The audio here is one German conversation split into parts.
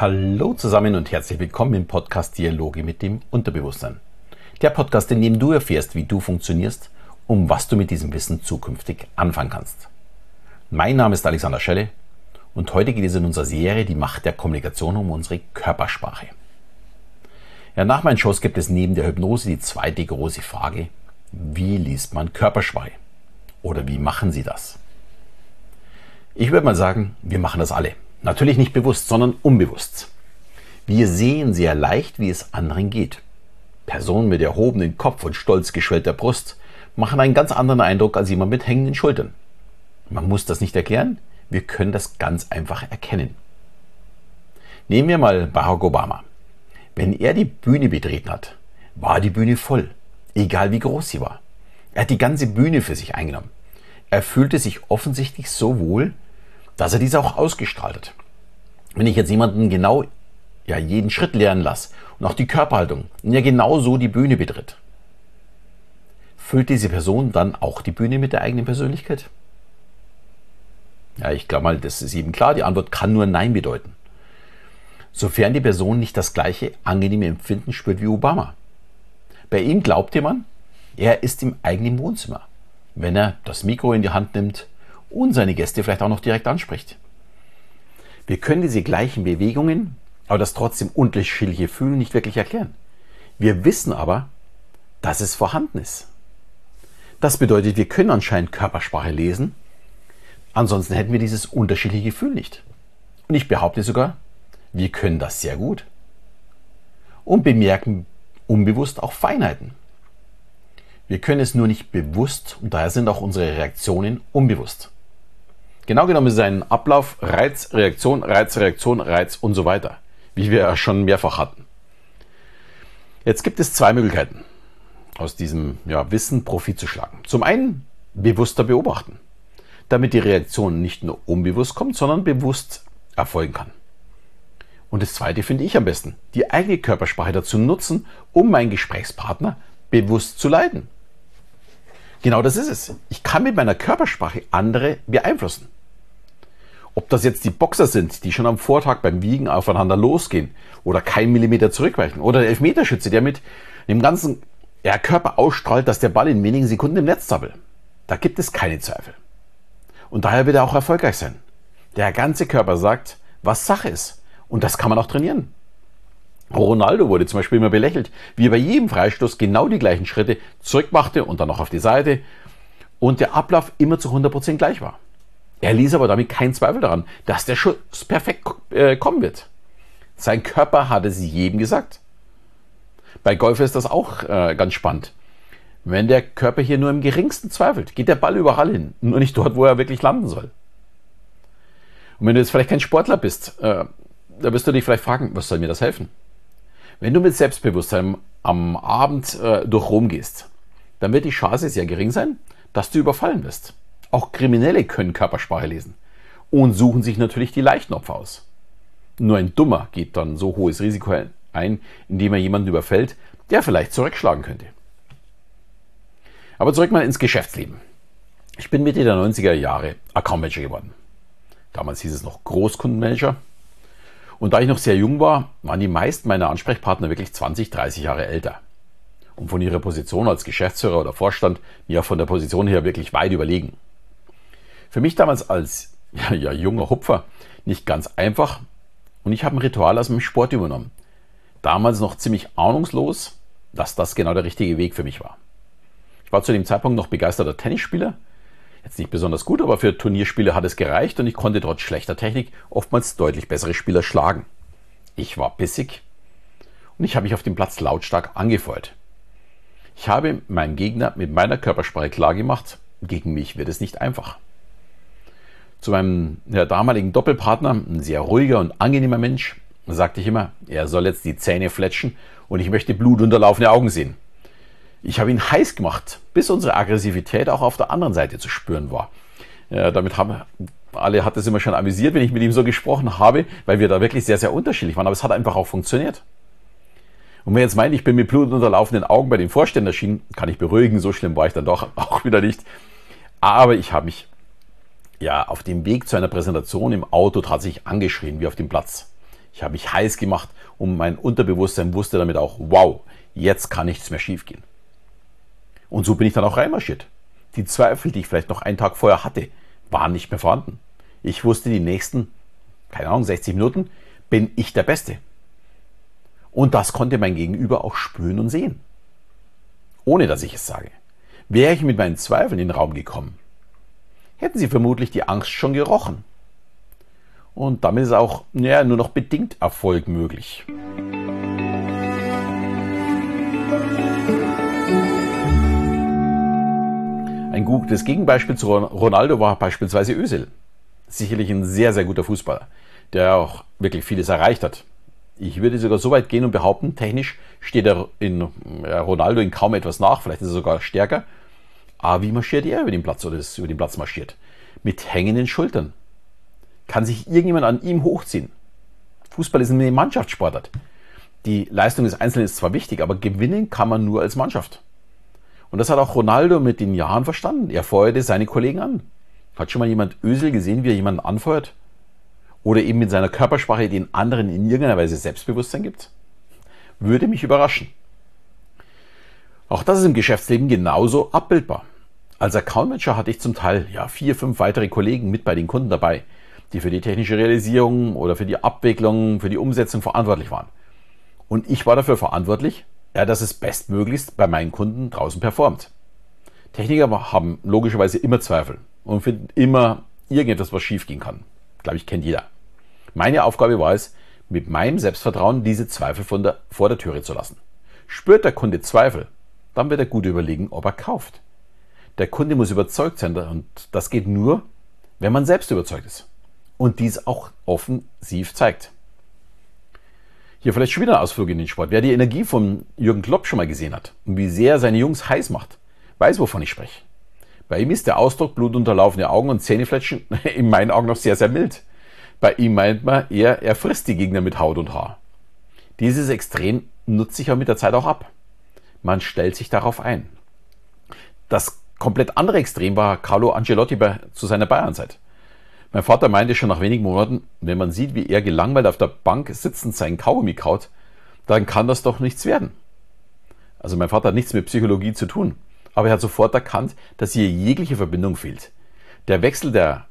Hallo zusammen und herzlich willkommen im Podcast Dialoge mit dem Unterbewusstsein. Der Podcast, in dem du erfährst, wie du funktionierst, um was du mit diesem Wissen zukünftig anfangen kannst. Mein Name ist Alexander Schelle und heute geht es in unserer Serie Die Macht der Kommunikation um unsere Körpersprache. Ja, nach meinen Shows gibt es neben der Hypnose die zweite große Frage, wie liest man Körpersprache? Oder wie machen Sie das? Ich würde mal sagen, wir machen das alle. Natürlich nicht bewusst, sondern unbewusst. Wir sehen sehr leicht, wie es anderen geht. Personen mit erhobenen Kopf und stolz geschwellter Brust machen einen ganz anderen Eindruck als jemand mit hängenden Schultern. Man muss das nicht erklären, wir können das ganz einfach erkennen. Nehmen wir mal Barack Obama. Wenn er die Bühne betreten hat, war die Bühne voll, egal wie groß sie war. Er hat die ganze Bühne für sich eingenommen. Er fühlte sich offensichtlich so wohl, dass er dies auch ausgestrahlt hat. Wenn ich jetzt jemanden genau ja, jeden Schritt lernen lasse und auch die Körperhaltung und ja genau so die Bühne betritt, füllt diese Person dann auch die Bühne mit der eigenen Persönlichkeit? Ja, ich glaube mal, das ist eben klar. Die Antwort kann nur Nein bedeuten. Sofern die Person nicht das gleiche angenehme Empfinden spürt wie Obama. Bei ihm glaubte man, er ist im eigenen Wohnzimmer, wenn er das Mikro in die Hand nimmt und seine Gäste vielleicht auch noch direkt anspricht. Wir können diese gleichen Bewegungen, aber das trotzdem unterschiedliche Fühlen nicht wirklich erklären. Wir wissen aber, dass es vorhanden ist. Das bedeutet, wir können anscheinend Körpersprache lesen, ansonsten hätten wir dieses unterschiedliche Gefühl nicht. Und ich behaupte sogar, wir können das sehr gut. Und bemerken unbewusst auch Feinheiten. Wir können es nur nicht bewusst und daher sind auch unsere Reaktionen unbewusst. Genau genommen ist es ein Ablauf Reiz, Reaktion, Reiz, Reaktion, Reiz und so weiter, wie wir ja schon mehrfach hatten. Jetzt gibt es zwei Möglichkeiten, aus diesem ja, Wissen Profit zu schlagen. Zum einen bewusster beobachten, damit die Reaktion nicht nur unbewusst kommt, sondern bewusst erfolgen kann. Und das zweite finde ich am besten, die eigene Körpersprache dazu nutzen, um meinen Gesprächspartner bewusst zu leiten. Genau das ist es. Ich kann mit meiner Körpersprache andere beeinflussen. Ob das jetzt die Boxer sind, die schon am Vortag beim Wiegen aufeinander losgehen oder keinen Millimeter zurückweichen oder der Elfmeterschütze, der mit dem ganzen Körper ausstrahlt, dass der Ball in wenigen Sekunden im Netz zappelt. Da gibt es keine Zweifel. Und daher wird er auch erfolgreich sein. Der ganze Körper sagt, was Sache ist. Und das kann man auch trainieren. Ronaldo wurde zum Beispiel immer belächelt, wie er bei jedem Freistoß genau die gleichen Schritte zurückmachte und dann noch auf die Seite und der Ablauf immer zu 100% gleich war. Er ließ aber damit keinen Zweifel daran, dass der Schuss perfekt äh, kommen wird. Sein Körper hatte es jedem gesagt. Bei Golf ist das auch äh, ganz spannend. Wenn der Körper hier nur im geringsten zweifelt, geht der Ball überall hin, nur nicht dort, wo er wirklich landen soll. Und wenn du jetzt vielleicht kein Sportler bist, äh, da wirst du dich vielleicht fragen, was soll mir das helfen? Wenn du mit Selbstbewusstsein am Abend äh, durch Rom gehst, dann wird die Chance sehr gering sein, dass du überfallen wirst. Auch Kriminelle können Körpersprache lesen und suchen sich natürlich die leichten Opfer aus. Nur ein Dummer geht dann so hohes Risiko ein, indem er jemanden überfällt, der vielleicht zurückschlagen könnte. Aber zurück mal ins Geschäftsleben. Ich bin Mitte der 90er Jahre Account Manager geworden. Damals hieß es noch Großkundenmanager und da ich noch sehr jung war, waren die meisten meiner Ansprechpartner wirklich 20, 30 Jahre älter. Und von ihrer Position als Geschäftsführer oder Vorstand mir von der Position her wirklich weit überlegen. Für mich damals als ja, ja, junger Hupfer nicht ganz einfach und ich habe ein Ritual aus dem Sport übernommen. Damals noch ziemlich ahnungslos, dass das genau der richtige Weg für mich war. Ich war zu dem Zeitpunkt noch begeisterter Tennisspieler Jetzt nicht besonders gut, aber für Turnierspiele hat es gereicht und ich konnte trotz schlechter Technik oftmals deutlich bessere Spieler schlagen. Ich war bissig und ich habe mich auf dem Platz lautstark angefeuert. Ich habe meinem Gegner mit meiner Körpersprache klargemacht, gegen mich wird es nicht einfach. Zu meinem ja, damaligen Doppelpartner, ein sehr ruhiger und angenehmer Mensch, sagte ich immer, er soll jetzt die Zähne fletschen und ich möchte blutunterlaufene Augen sehen. Ich habe ihn heiß gemacht, bis unsere Aggressivität auch auf der anderen Seite zu spüren war. Ja, damit haben alle hat es immer schon amüsiert, wenn ich mit ihm so gesprochen habe, weil wir da wirklich sehr, sehr unterschiedlich waren. Aber es hat einfach auch funktioniert. Und wer jetzt meint, ich bin mit blutunterlaufenden Augen bei den Vorständen erschienen, kann ich beruhigen, so schlimm war ich dann doch auch wieder nicht. Aber ich habe mich ja auf dem Weg zu einer Präsentation im Auto tatsächlich angeschrien, wie auf dem Platz. Ich habe mich heiß gemacht und mein Unterbewusstsein wusste damit auch, wow, jetzt kann nichts mehr schiefgehen. Und so bin ich dann auch reinmarschiert. Die Zweifel, die ich vielleicht noch einen Tag vorher hatte, waren nicht mehr vorhanden. Ich wusste, die nächsten, keine Ahnung, 60 Minuten bin ich der Beste. Und das konnte mein Gegenüber auch spüren und sehen. Ohne dass ich es sage. Wäre ich mit meinen Zweifeln in den Raum gekommen, hätten sie vermutlich die Angst schon gerochen. Und damit ist auch ja, nur noch bedingt Erfolg möglich. Ein gutes Gegenbeispiel zu Ronaldo war beispielsweise Özil. Sicherlich ein sehr, sehr guter Fußballer, der auch wirklich vieles erreicht hat. Ich würde sogar so weit gehen und behaupten, technisch steht er in Ronaldo in kaum etwas nach, vielleicht ist er sogar stärker. Aber wie marschiert er über den Platz oder ist über den Platz marschiert? Mit hängenden Schultern. Kann sich irgendjemand an ihm hochziehen? Fußball ist eine Mannschaftssportart. Die Leistung des Einzelnen ist zwar wichtig, aber gewinnen kann man nur als Mannschaft. Und das hat auch Ronaldo mit den Jahren verstanden. Er feuerte seine Kollegen an. Hat schon mal jemand Ösel gesehen, wie er jemanden anfeuert? Oder eben mit seiner Körpersprache den anderen in irgendeiner Weise Selbstbewusstsein gibt? Würde mich überraschen. Auch das ist im Geschäftsleben genauso abbildbar. Als Account Manager hatte ich zum Teil ja, vier, fünf weitere Kollegen mit bei den Kunden dabei, die für die technische Realisierung oder für die Abwicklung, für die Umsetzung verantwortlich waren. Und ich war dafür verantwortlich, ja, dass es bestmöglichst bei meinen Kunden draußen performt. Techniker haben logischerweise immer Zweifel und finden immer irgendetwas, was schiefgehen kann. Glaube ich, kennt jeder. Meine Aufgabe war es, mit meinem Selbstvertrauen diese Zweifel von der, vor der Türe zu lassen. Spürt der Kunde Zweifel, dann wird er gut überlegen, ob er kauft. Der Kunde muss überzeugt sein und das geht nur, wenn man selbst überzeugt ist und dies auch offensiv zeigt. Hier vielleicht schon wieder ein Ausflug in den Sport. Wer die Energie von Jürgen Klopp schon mal gesehen hat und wie sehr seine Jungs heiß macht, weiß, wovon ich spreche. Bei ihm ist der Ausdruck blutunterlaufene Augen und Zähnefletschen in meinen Augen noch sehr, sehr mild. Bei ihm meint man eher, er frisst die Gegner mit Haut und Haar. Dieses Extrem nutzt sich ja mit der Zeit auch ab. Man stellt sich darauf ein. Das komplett andere Extrem war Carlo Ancelotti bei, zu seiner Bayernzeit. Mein Vater meinte schon nach wenigen Monaten, wenn man sieht, wie er gelangweilt auf der Bank sitzend seinen Kaugummi kaut, dann kann das doch nichts werden. Also mein Vater hat nichts mit Psychologie zu tun, aber er hat sofort erkannt, dass hier jegliche Verbindung fehlt. Der Wechsel der,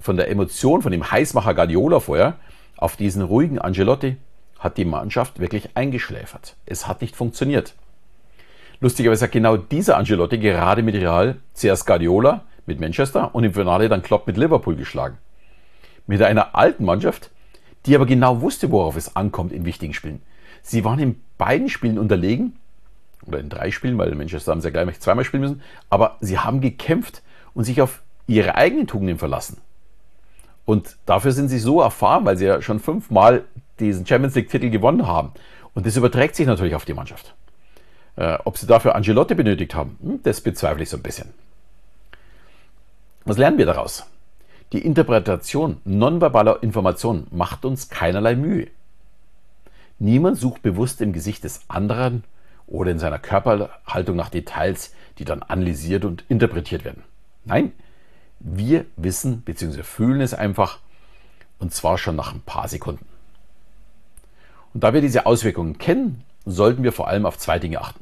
von der Emotion, von dem Heißmacher Guardiola vorher, auf diesen ruhigen Angelotti hat die Mannschaft wirklich eingeschläfert. Es hat nicht funktioniert. Lustigerweise hat genau dieser Angelotti gerade mit Real zuerst Guardiola mit Manchester und im Finale dann Klopp mit Liverpool geschlagen. Mit einer alten Mannschaft, die aber genau wusste, worauf es ankommt in wichtigen Spielen. Sie waren in beiden Spielen unterlegen, oder in drei Spielen, weil Manchester haben sie ja gleich zweimal spielen müssen, aber sie haben gekämpft und sich auf ihre eigenen Tugenden verlassen. Und dafür sind sie so erfahren, weil sie ja schon fünfmal diesen Champions League-Titel gewonnen haben. Und das überträgt sich natürlich auf die Mannschaft. Äh, ob sie dafür Angelotti benötigt haben, hm, das bezweifle ich so ein bisschen. Was lernen wir daraus? Die Interpretation nonverbaler Informationen macht uns keinerlei Mühe. Niemand sucht bewusst im Gesicht des anderen oder in seiner Körperhaltung nach Details, die dann analysiert und interpretiert werden. Nein, wir wissen bzw. fühlen es einfach und zwar schon nach ein paar Sekunden. Und da wir diese Auswirkungen kennen, sollten wir vor allem auf zwei Dinge achten.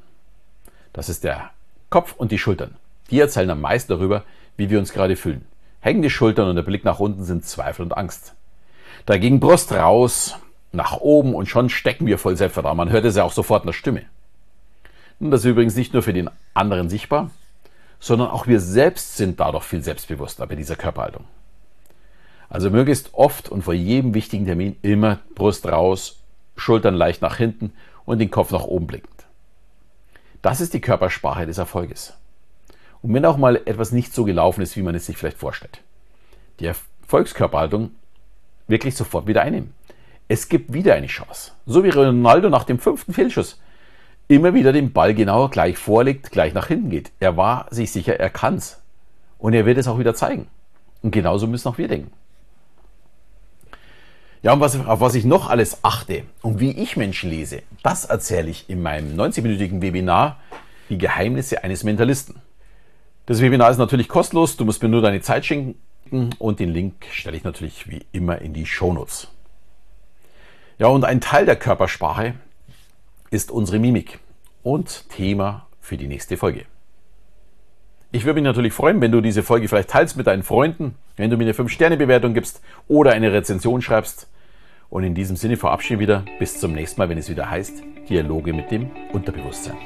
Das ist der Kopf und die Schultern. Die erzählen am meisten darüber, wie wir uns gerade fühlen. Hängende Schultern und der Blick nach unten sind Zweifel und Angst. Dagegen Brust raus, nach oben und schon stecken wir voll Selbstvertrauen. Man hört es ja auch sofort in der Stimme. Und das ist übrigens nicht nur für den anderen sichtbar, sondern auch wir selbst sind dadurch viel selbstbewusster bei dieser Körperhaltung. Also möglichst oft und vor jedem wichtigen Termin immer Brust raus, Schultern leicht nach hinten und den Kopf nach oben blickend. Das ist die Körpersprache des Erfolges. Und wenn auch mal etwas nicht so gelaufen ist, wie man es sich vielleicht vorstellt. Die Erfolgskörperhaltung wirklich sofort wieder einnehmen. Es gibt wieder eine Chance. So wie Ronaldo nach dem fünften Fehlschuss immer wieder den Ball genau gleich vorlegt, gleich nach hinten geht. Er war sich sicher, er kann's. Und er wird es auch wieder zeigen. Und genauso müssen auch wir denken. Ja, und was, auf was ich noch alles achte und wie ich Menschen lese, das erzähle ich in meinem 90-minütigen Webinar Die Geheimnisse eines Mentalisten. Das Webinar ist natürlich kostenlos, du musst mir nur deine Zeit schenken und den Link stelle ich natürlich wie immer in die Shownotes. Ja, und ein Teil der Körpersprache ist unsere Mimik und Thema für die nächste Folge. Ich würde mich natürlich freuen, wenn du diese Folge vielleicht teilst mit deinen Freunden, wenn du mir eine 5-Sterne-Bewertung gibst oder eine Rezension schreibst. Und in diesem Sinne verabschiede wieder bis zum nächsten Mal, wenn es wieder heißt Dialoge mit dem Unterbewusstsein.